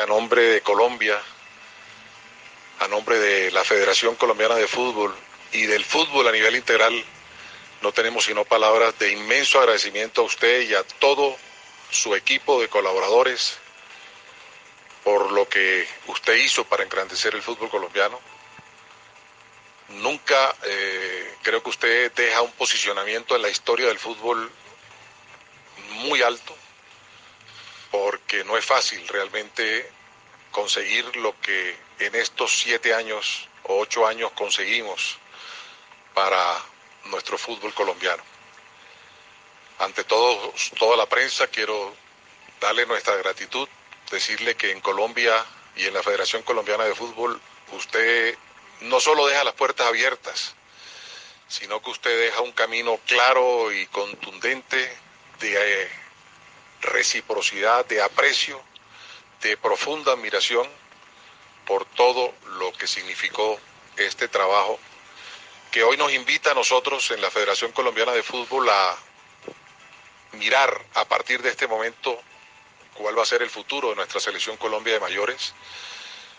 a nombre de Colombia, a nombre de la Federación Colombiana de Fútbol y del fútbol a nivel integral, no tenemos sino palabras de inmenso agradecimiento a usted y a todo su equipo de colaboradores por lo que usted hizo para engrandecer el fútbol colombiano. Nunca eh, creo que usted deja un posicionamiento en la historia del fútbol muy alto, porque no es fácil realmente conseguir lo que en estos siete años o ocho años conseguimos para nuestro fútbol colombiano. Ante todo, toda la prensa quiero darle nuestra gratitud, decirle que en Colombia y en la Federación Colombiana de Fútbol usted no solo deja las puertas abiertas, sino que usted deja un camino claro y contundente de eh, reciprocidad, de aprecio, de profunda admiración por todo lo que significó este trabajo que hoy nos invita a nosotros en la Federación Colombiana de Fútbol a mirar a partir de este momento cuál va a ser el futuro de nuestra selección Colombia de mayores.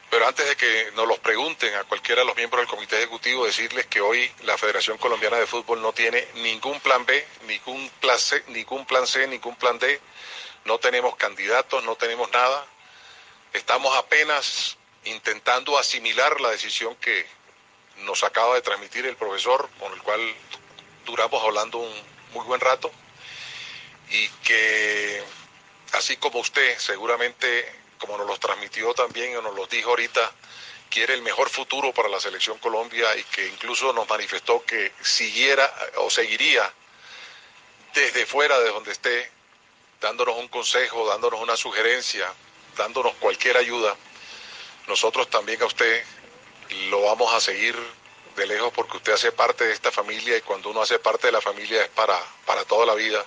Pero antes de que nos los pregunten a cualquiera de los miembros del comité ejecutivo, decirles que hoy la Federación Colombiana de Fútbol no tiene ningún plan B, ningún plan C, ningún plan C, ningún plan D. No tenemos candidatos, no tenemos nada. Estamos apenas intentando asimilar la decisión que nos acaba de transmitir el profesor, con el cual duramos hablando un muy buen rato, y que así como usted seguramente, como nos lo transmitió también o nos lo dijo ahorita, quiere el mejor futuro para la selección Colombia y que incluso nos manifestó que siguiera o seguiría desde fuera de donde esté, dándonos un consejo, dándonos una sugerencia, dándonos cualquier ayuda nosotros también a usted lo vamos a seguir de lejos porque usted hace parte de esta familia y cuando uno hace parte de la familia es para, para toda la vida.